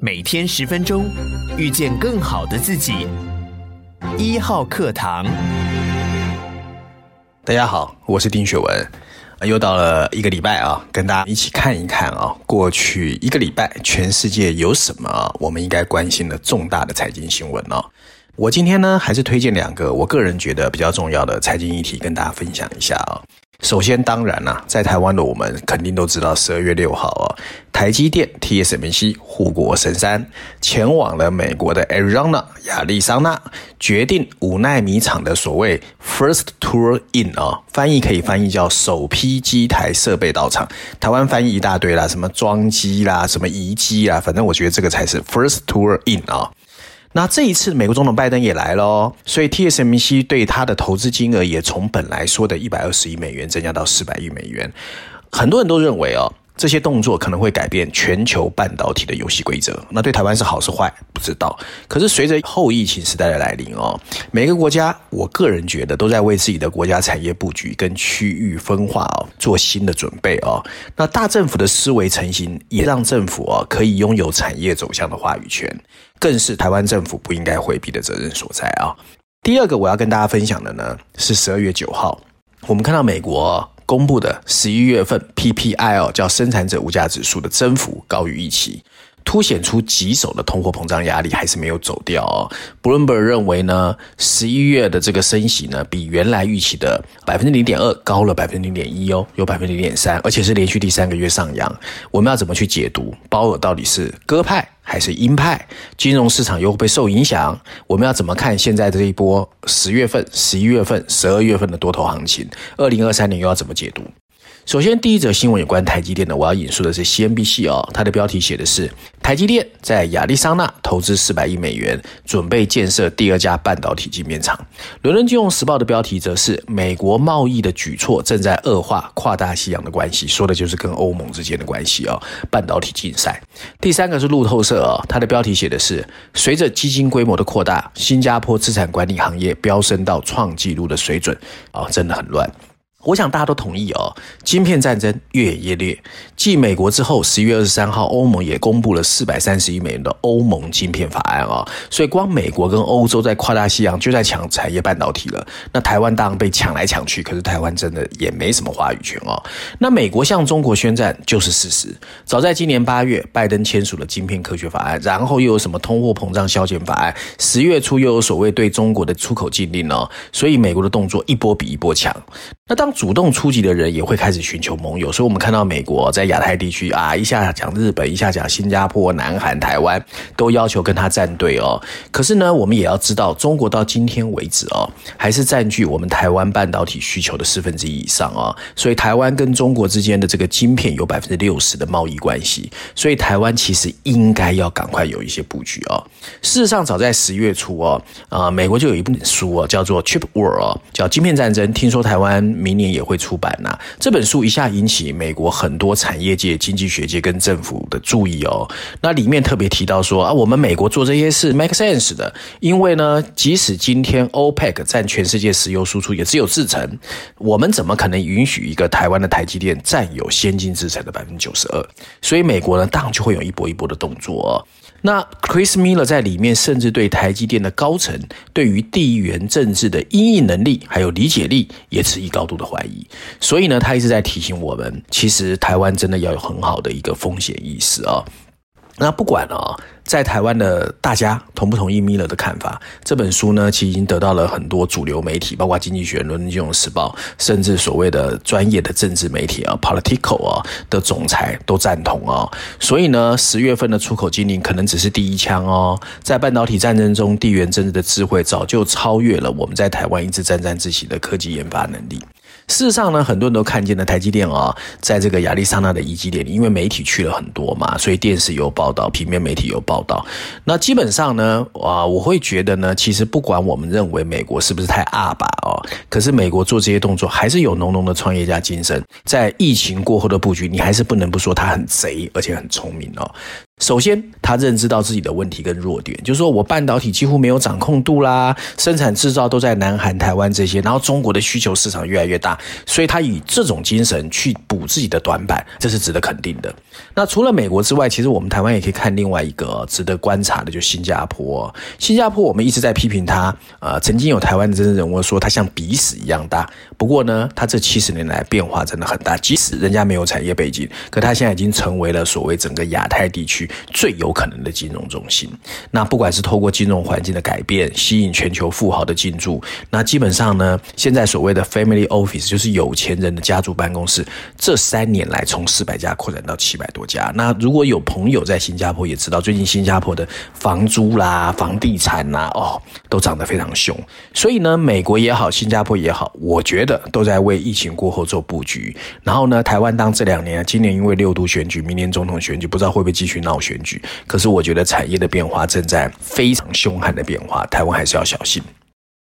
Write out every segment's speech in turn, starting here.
每天十分钟，遇见更好的自己。一号课堂，大家好，我是丁雪文。又到了一个礼拜啊，跟大家一起看一看啊，过去一个礼拜全世界有什么我们应该关心的重大的财经新闻呢？我今天呢，还是推荐两个我个人觉得比较重要的财经议题跟大家分享一下啊。首先，当然啦，在台湾的我们肯定都知道，十二月六号啊，台积电 TSMC 护国神山前往了美国的 Arizona 亚利桑那，决定五奈米厂的所谓 First tour In 啊，翻译可以翻译叫首批机台设备到场。台湾翻译一大堆啦，什么装机啦，什么移机啦，反正我觉得这个才是 First tour In 啊。那这一次，美国总统拜登也来了，所以 TSMC 对他的投资金额也从本来说的一百二十亿美元增加到四百亿美元。很多人都认为哦，这些动作可能会改变全球半导体的游戏规则。那对台湾是好是坏，不知道。可是随着后疫情时代的来临哦，每个国家，我个人觉得都在为自己的国家产业布局跟区域分化哦做新的准备哦。那大政府的思维成型，也让政府哦可以拥有产业走向的话语权。更是台湾政府不应该回避的责任所在啊！第二个我要跟大家分享的呢，是十二月九号，我们看到美国公布的十一月份 PPI 哦，叫生产者物价指数的增幅高于预期。凸显出棘手的通货膨胀压力还是没有走掉哦。Bloomberg 认为呢，十一月的这个升息呢，比原来预期的百分之零点二高了百分之零点一哦，有百分之零点三，而且是连续第三个月上扬。我们要怎么去解读鲍尔到底是鸽派还是鹰派？金融市场又会不受影响？我们要怎么看现在这一波十月份、十一月份、十二月份的多头行情？二零二三年又要怎么解读？首先，第一则新闻有关台积电的，我要引述的是 CNBC 哦，它的标题写的是台积电在亚利桑那投资四百亿美元，准备建设第二家半导体晶片厂。伦敦金融时报的标题则是美国贸易的举措正在恶化跨大西洋的关系，说的就是跟欧盟之间的关系哦，半导体竞赛。第三个是路透社哦，它的标题写的是随着基金规模的扩大，新加坡资产管理行业飙升到创纪录的水准啊、哦，真的很乱。我想大家都同意哦，晶片战争越演越烈。继美国之后，十一月二十三号，欧盟也公布了四百三十亿美元的欧盟晶片法案、哦。所以，光美国跟欧洲在跨大西洋就在抢产业半导体了。那台湾当然被抢来抢去，可是台湾真的也没什么话语权哦。那美国向中国宣战就是事实。早在今年八月，拜登签署了晶片科学法案，然后又有什么通货膨胀削减法案，十月初又有所谓对中国的出口禁令哦。所以，美国的动作一波比一波强。那当主动出击的人也会开始寻求盟友，所以我们看到美国在亚太地区啊，一下讲日本，一下讲新加坡、南韩、台湾，都要求跟他站队哦。可是呢，我们也要知道，中国到今天为止哦，还是占据我们台湾半导体需求的四分之一以上哦。所以台湾跟中国之间的这个晶片有百分之六十的贸易关系，所以台湾其实应该要赶快有一些布局哦。事实上，早在十月初哦，啊，美国就有一本书哦，叫做《Chip War》哦，叫《晶片战争》，听说台湾明年也会出版呐、啊，这本书一下引起美国很多产业界、经济学界跟政府的注意哦。那里面特别提到说啊，我们美国做这些事 make sense 的，因为呢，即使今天 OPEC 占全世界石油输出也只有四成，我们怎么可能允许一个台湾的台积电占有先进制程的百分之九十二？所以美国呢，当然就会有一波一波的动作。那 Chris Miller 在里面甚至对台积电的高层对于地缘政治的应应能力还有理解力也持一高度的怀疑，所以呢，他一直在提醒我们，其实台湾真的要有很好的一个风险意识啊。那不管啊。在台湾的大家同不同意米勒的看法？这本书呢，其实已经得到了很多主流媒体，包括《经济学人》、《伦敦金融时报》，甚至所谓的专业的政治媒体啊，Politico 啊的总裁都赞同哦。所以呢，十月份的出口禁令可能只是第一枪哦。在半导体战争中，地缘政治的智慧早就超越了我们在台湾一直沾沾自喜的科技研发能力。事实上呢，很多人都看见了台积电啊，在这个亚利桑那的移机点，因为媒体去了很多嘛，所以电视有报道，平面媒体有报道。那基本上呢，啊，我会觉得呢，其实不管我们认为美国是不是太阿爸哦，可是美国做这些动作还是有浓浓的创业家精神。在疫情过后的布局，你还是不能不说他很贼，而且很聪明哦。首先，他认知到自己的问题跟弱点，就是说我半导体几乎没有掌控度啦，生产制造都在南韩、台湾这些，然后中国的需求市场越来越大，所以他以这种精神去补自己的短板，这是值得肯定的。那除了美国之外，其实我们台湾也可以看另外一个值得观察的，就是新加坡。新加坡我们一直在批评他，呃，曾经有台湾的政治人物说他像鼻屎一样大。不过呢，他这七十年来变化真的很大，即使人家没有产业背景，可他现在已经成为了所谓整个亚太地区。最有可能的金融中心，那不管是透过金融环境的改变，吸引全球富豪的进驻，那基本上呢，现在所谓的 family office 就是有钱人的家族办公室，这三年来从四百家扩展到七百多家。那如果有朋友在新加坡，也知道最近新加坡的房租啦、房地产啦，哦，都涨得非常凶。所以呢，美国也好，新加坡也好，我觉得都在为疫情过后做布局。然后呢，台湾当这两年，今年因为六都选举，明年总统选举，不知道会不会继续闹。选举，可是我觉得产业的变化正在非常凶悍的变化，台湾还是要小心。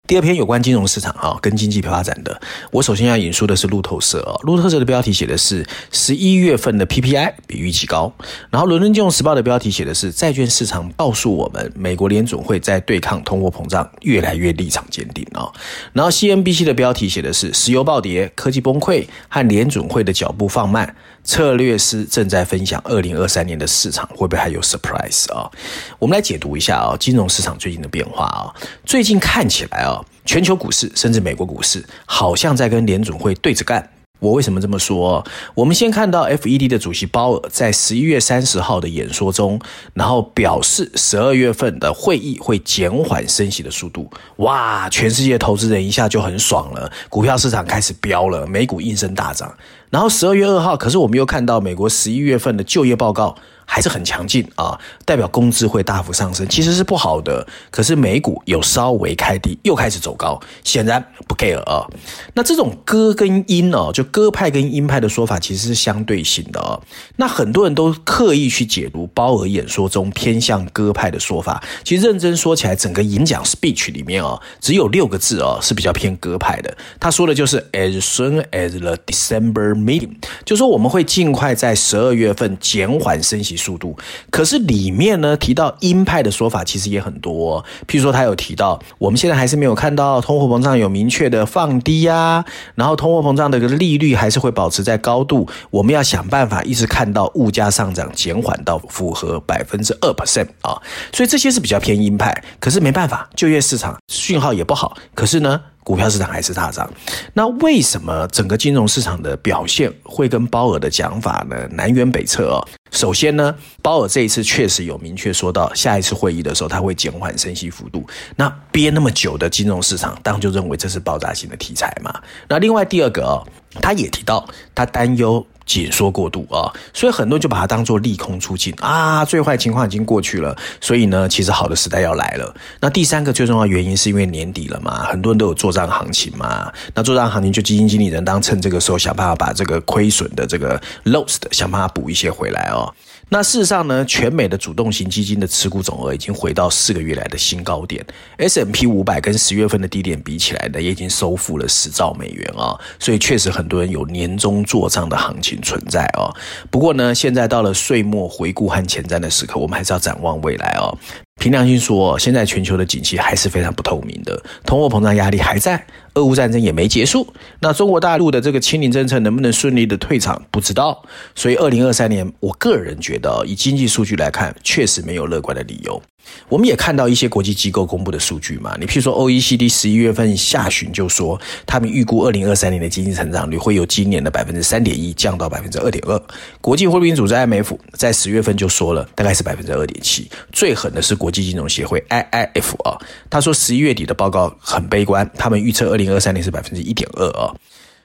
第二篇有关金融市场啊，跟经济发展的，我首先要引述的是路透社啊，路透社的标题写的是十一月份的 PPI 比预期高，然后伦敦金融时报的标题写的是债券市场告诉我们，美国联准会在对抗通货膨胀越来越立场坚定啊，然后 CNBC 的标题写的是石油暴跌、科技崩溃和联准会的脚步放慢。策略师正在分享二零二三年的市场会不会还有 surprise 啊？我们来解读一下啊，金融市场最近的变化啊。最近看起来啊，全球股市甚至美国股市好像在跟联准会对着干。我为什么这么说？我们先看到 FED 的主席鲍尔在十一月三十号的演说中，然后表示十二月份的会议会减缓升息的速度。哇，全世界投资人一下就很爽了，股票市场开始飙了，美股应声大涨。然后十二月二号，可是我们又看到美国十一月份的就业报告。还是很强劲啊，代表工资会大幅上升，其实是不好的。可是美股有稍微开低，又开始走高，显然不 care 啊。那这种鸽跟鹰哦，就鸽派跟鹰派的说法其实是相对性的哦。那很多人都刻意去解读鲍尔演说中偏向鸽派的说法，其实认真说起来，整个演讲 speech 里面哦，只有六个字哦是比较偏鸽派的。他说的就是 as soon as the December meeting，就说我们会尽快在十二月份减缓升息。速度，可是里面呢提到鹰派的说法其实也很多，譬如说他有提到，我们现在还是没有看到通货膨胀有明确的放低呀，然后通货膨胀的利率还是会保持在高度，我们要想办法一直看到物价上涨减缓到符合百分之二 percent 啊，所以这些是比较偏鹰派，可是没办法，就业市场讯号也不好，可是呢。股票市场还是大涨，那为什么整个金融市场的表现会跟鲍尔的讲法呢南辕北辙哦？首先呢，鲍尔这一次确实有明确说到，下一次会议的时候他会减缓升息幅度。那憋那么久的金融市场，当然就认为这是爆炸性的题材嘛。那另外第二个哦，他也提到他担忧。紧缩过度啊，所以很多人就把它当做利空出尽啊，最坏情况已经过去了，所以呢，其实好的时代要来了。那第三个最重要原因是因为年底了嘛，很多人都有做账行情嘛，那做账行情就基金经理人当趁这个时候想办法把这个亏损的这个 lost 想办法补一些回来哦。那事实上呢，全美的主动型基金的持股总额已经回到四个月来的新高点，S M P 五百跟十月份的低点比起来呢，也已经收复了十兆美元啊，所以确实很多人有年终做账的行情存在哦。不过呢，现在到了岁末回顾和前瞻的时刻，我们还是要展望未来哦。凭良心说，现在全球的景气还是非常不透明的，通货膨胀压力还在，俄乌战争也没结束。那中国大陆的这个清零政策能不能顺利的退场，不知道。所以，二零二三年，我个人觉得，以经济数据来看，确实没有乐观的理由。我们也看到一些国际机构公布的数据嘛，你譬如说 OECD 十一月份下旬就说，他们预估二零二三年的经济成长率会由今年的百分之三点一降到百分之二点二。国际货币组织 IMF 在十月份就说了，大概是百分之二点七。最狠的是国际金融协会 IIF 啊，他说十一月底的报告很悲观，他们预测二零二三年是百分之一点二啊。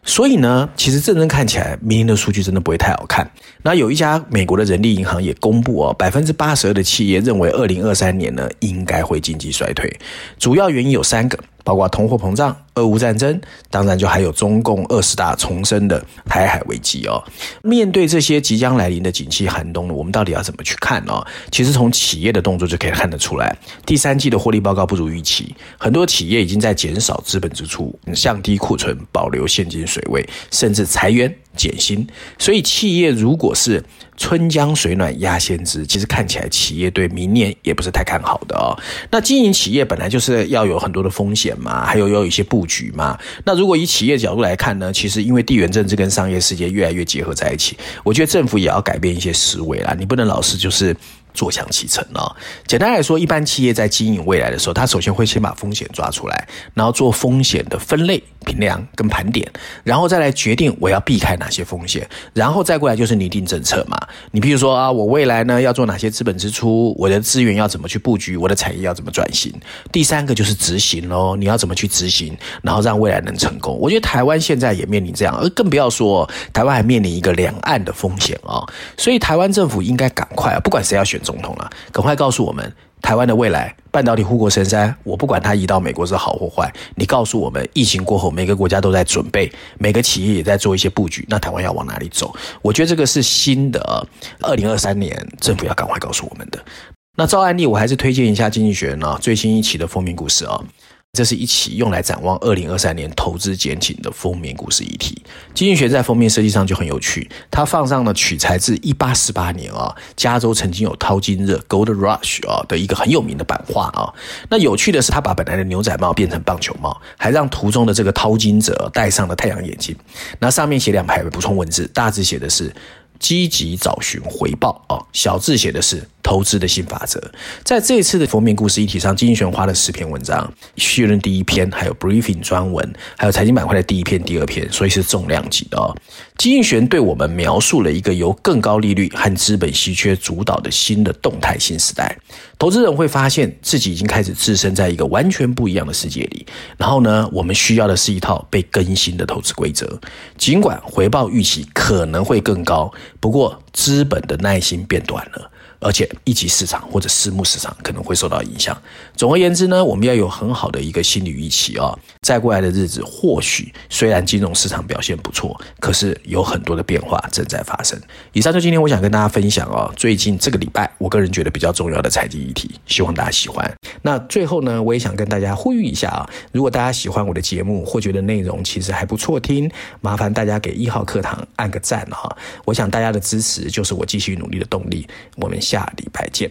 所以呢，其实真正看起来，明年的数据真的不会太好看。那有一家美国的人力银行也公布哦，百分之八十二的企业认为，二零二三年呢应该会经济衰退，主要原因有三个。包括通货膨胀、俄乌战争，当然就还有中共二十大重申的台海危机哦。面对这些即将来临的景气寒冬呢，我们到底要怎么去看呢？其实从企业的动作就可以看得出来，第三季的获利报告不如预期，很多企业已经在减少资本支出、降低库存、保留现金水位，甚至裁员减薪。所以企业如果是春江水暖鸭先知，其实看起来企业对明年也不是太看好的哦。那经营企业本来就是要有很多的风险嘛，还有要有一些布局嘛。那如果以企业角度来看呢，其实因为地缘政治跟商业世界越来越结合在一起，我觉得政府也要改变一些思维啦。你不能老是就是。坐享其成哦。简单来说，一般企业在经营未来的时候，他首先会先把风险抓出来，然后做风险的分类、评量跟盘点，然后再来决定我要避开哪些风险，然后再过来就是拟定政策嘛。你比如说啊，我未来呢要做哪些资本支出，我的资源要怎么去布局，我的产业要怎么转型。第三个就是执行喽，你要怎么去执行，然后让未来能成功。我觉得台湾现在也面临这样，而更不要说台湾还面临一个两岸的风险啊。所以台湾政府应该赶快啊，不管谁要选。总统了，赶快告诉我们台湾的未来，半导体护国神山，我不管它移到美国是好或坏，你告诉我们，疫情过后每个国家都在准备，每个企业也在做一些布局，那台湾要往哪里走？我觉得这个是新的，二零二三年政府要赶快告诉我们的。那照案例，我还是推荐一下《经济学人》啊最新一期的封面故事啊。这是一期用来展望二零二三年投资前景的封面故事议题。经济学在封面设计上就很有趣，它放上了取材自一八四八年啊，加州曾经有淘金热 （Gold Rush） 啊的一个很有名的版画啊。那有趣的是，他把本来的牛仔帽变成棒球帽，还让图中的这个淘金者戴上了太阳眼镜。那上面写两排补充文字，大字写的是。积极找寻回报啊，小字写的是投资的新法则。在这一次的封面故事议题上，经济学人花了十篇文章，序论第一篇，还有 briefing 专文，还有财经板块的第一篇、第二篇，所以是重量级的哦。经济学人对我们描述了一个由更高利率和资本稀缺主导的新的动态新时代。投资人会发现自己已经开始置身在一个完全不一样的世界里。然后呢，我们需要的是一套被更新的投资规则。尽管回报预期可能会更高，不过资本的耐心变短了。而且一级市场或者私募市场可能会受到影响。总而言之呢，我们要有很好的一个心理预期啊、哦。再过来的日子，或许虽然金融市场表现不错，可是有很多的变化正在发生。以上就今天我想跟大家分享哦，最近这个礼拜我个人觉得比较重要的财经议题，希望大家喜欢。那最后呢，我也想跟大家呼吁一下啊，如果大家喜欢我的节目或觉得内容其实还不错听，麻烦大家给一号课堂按个赞哈。我想大家的支持就是我继续努力的动力。我们。下礼拜见。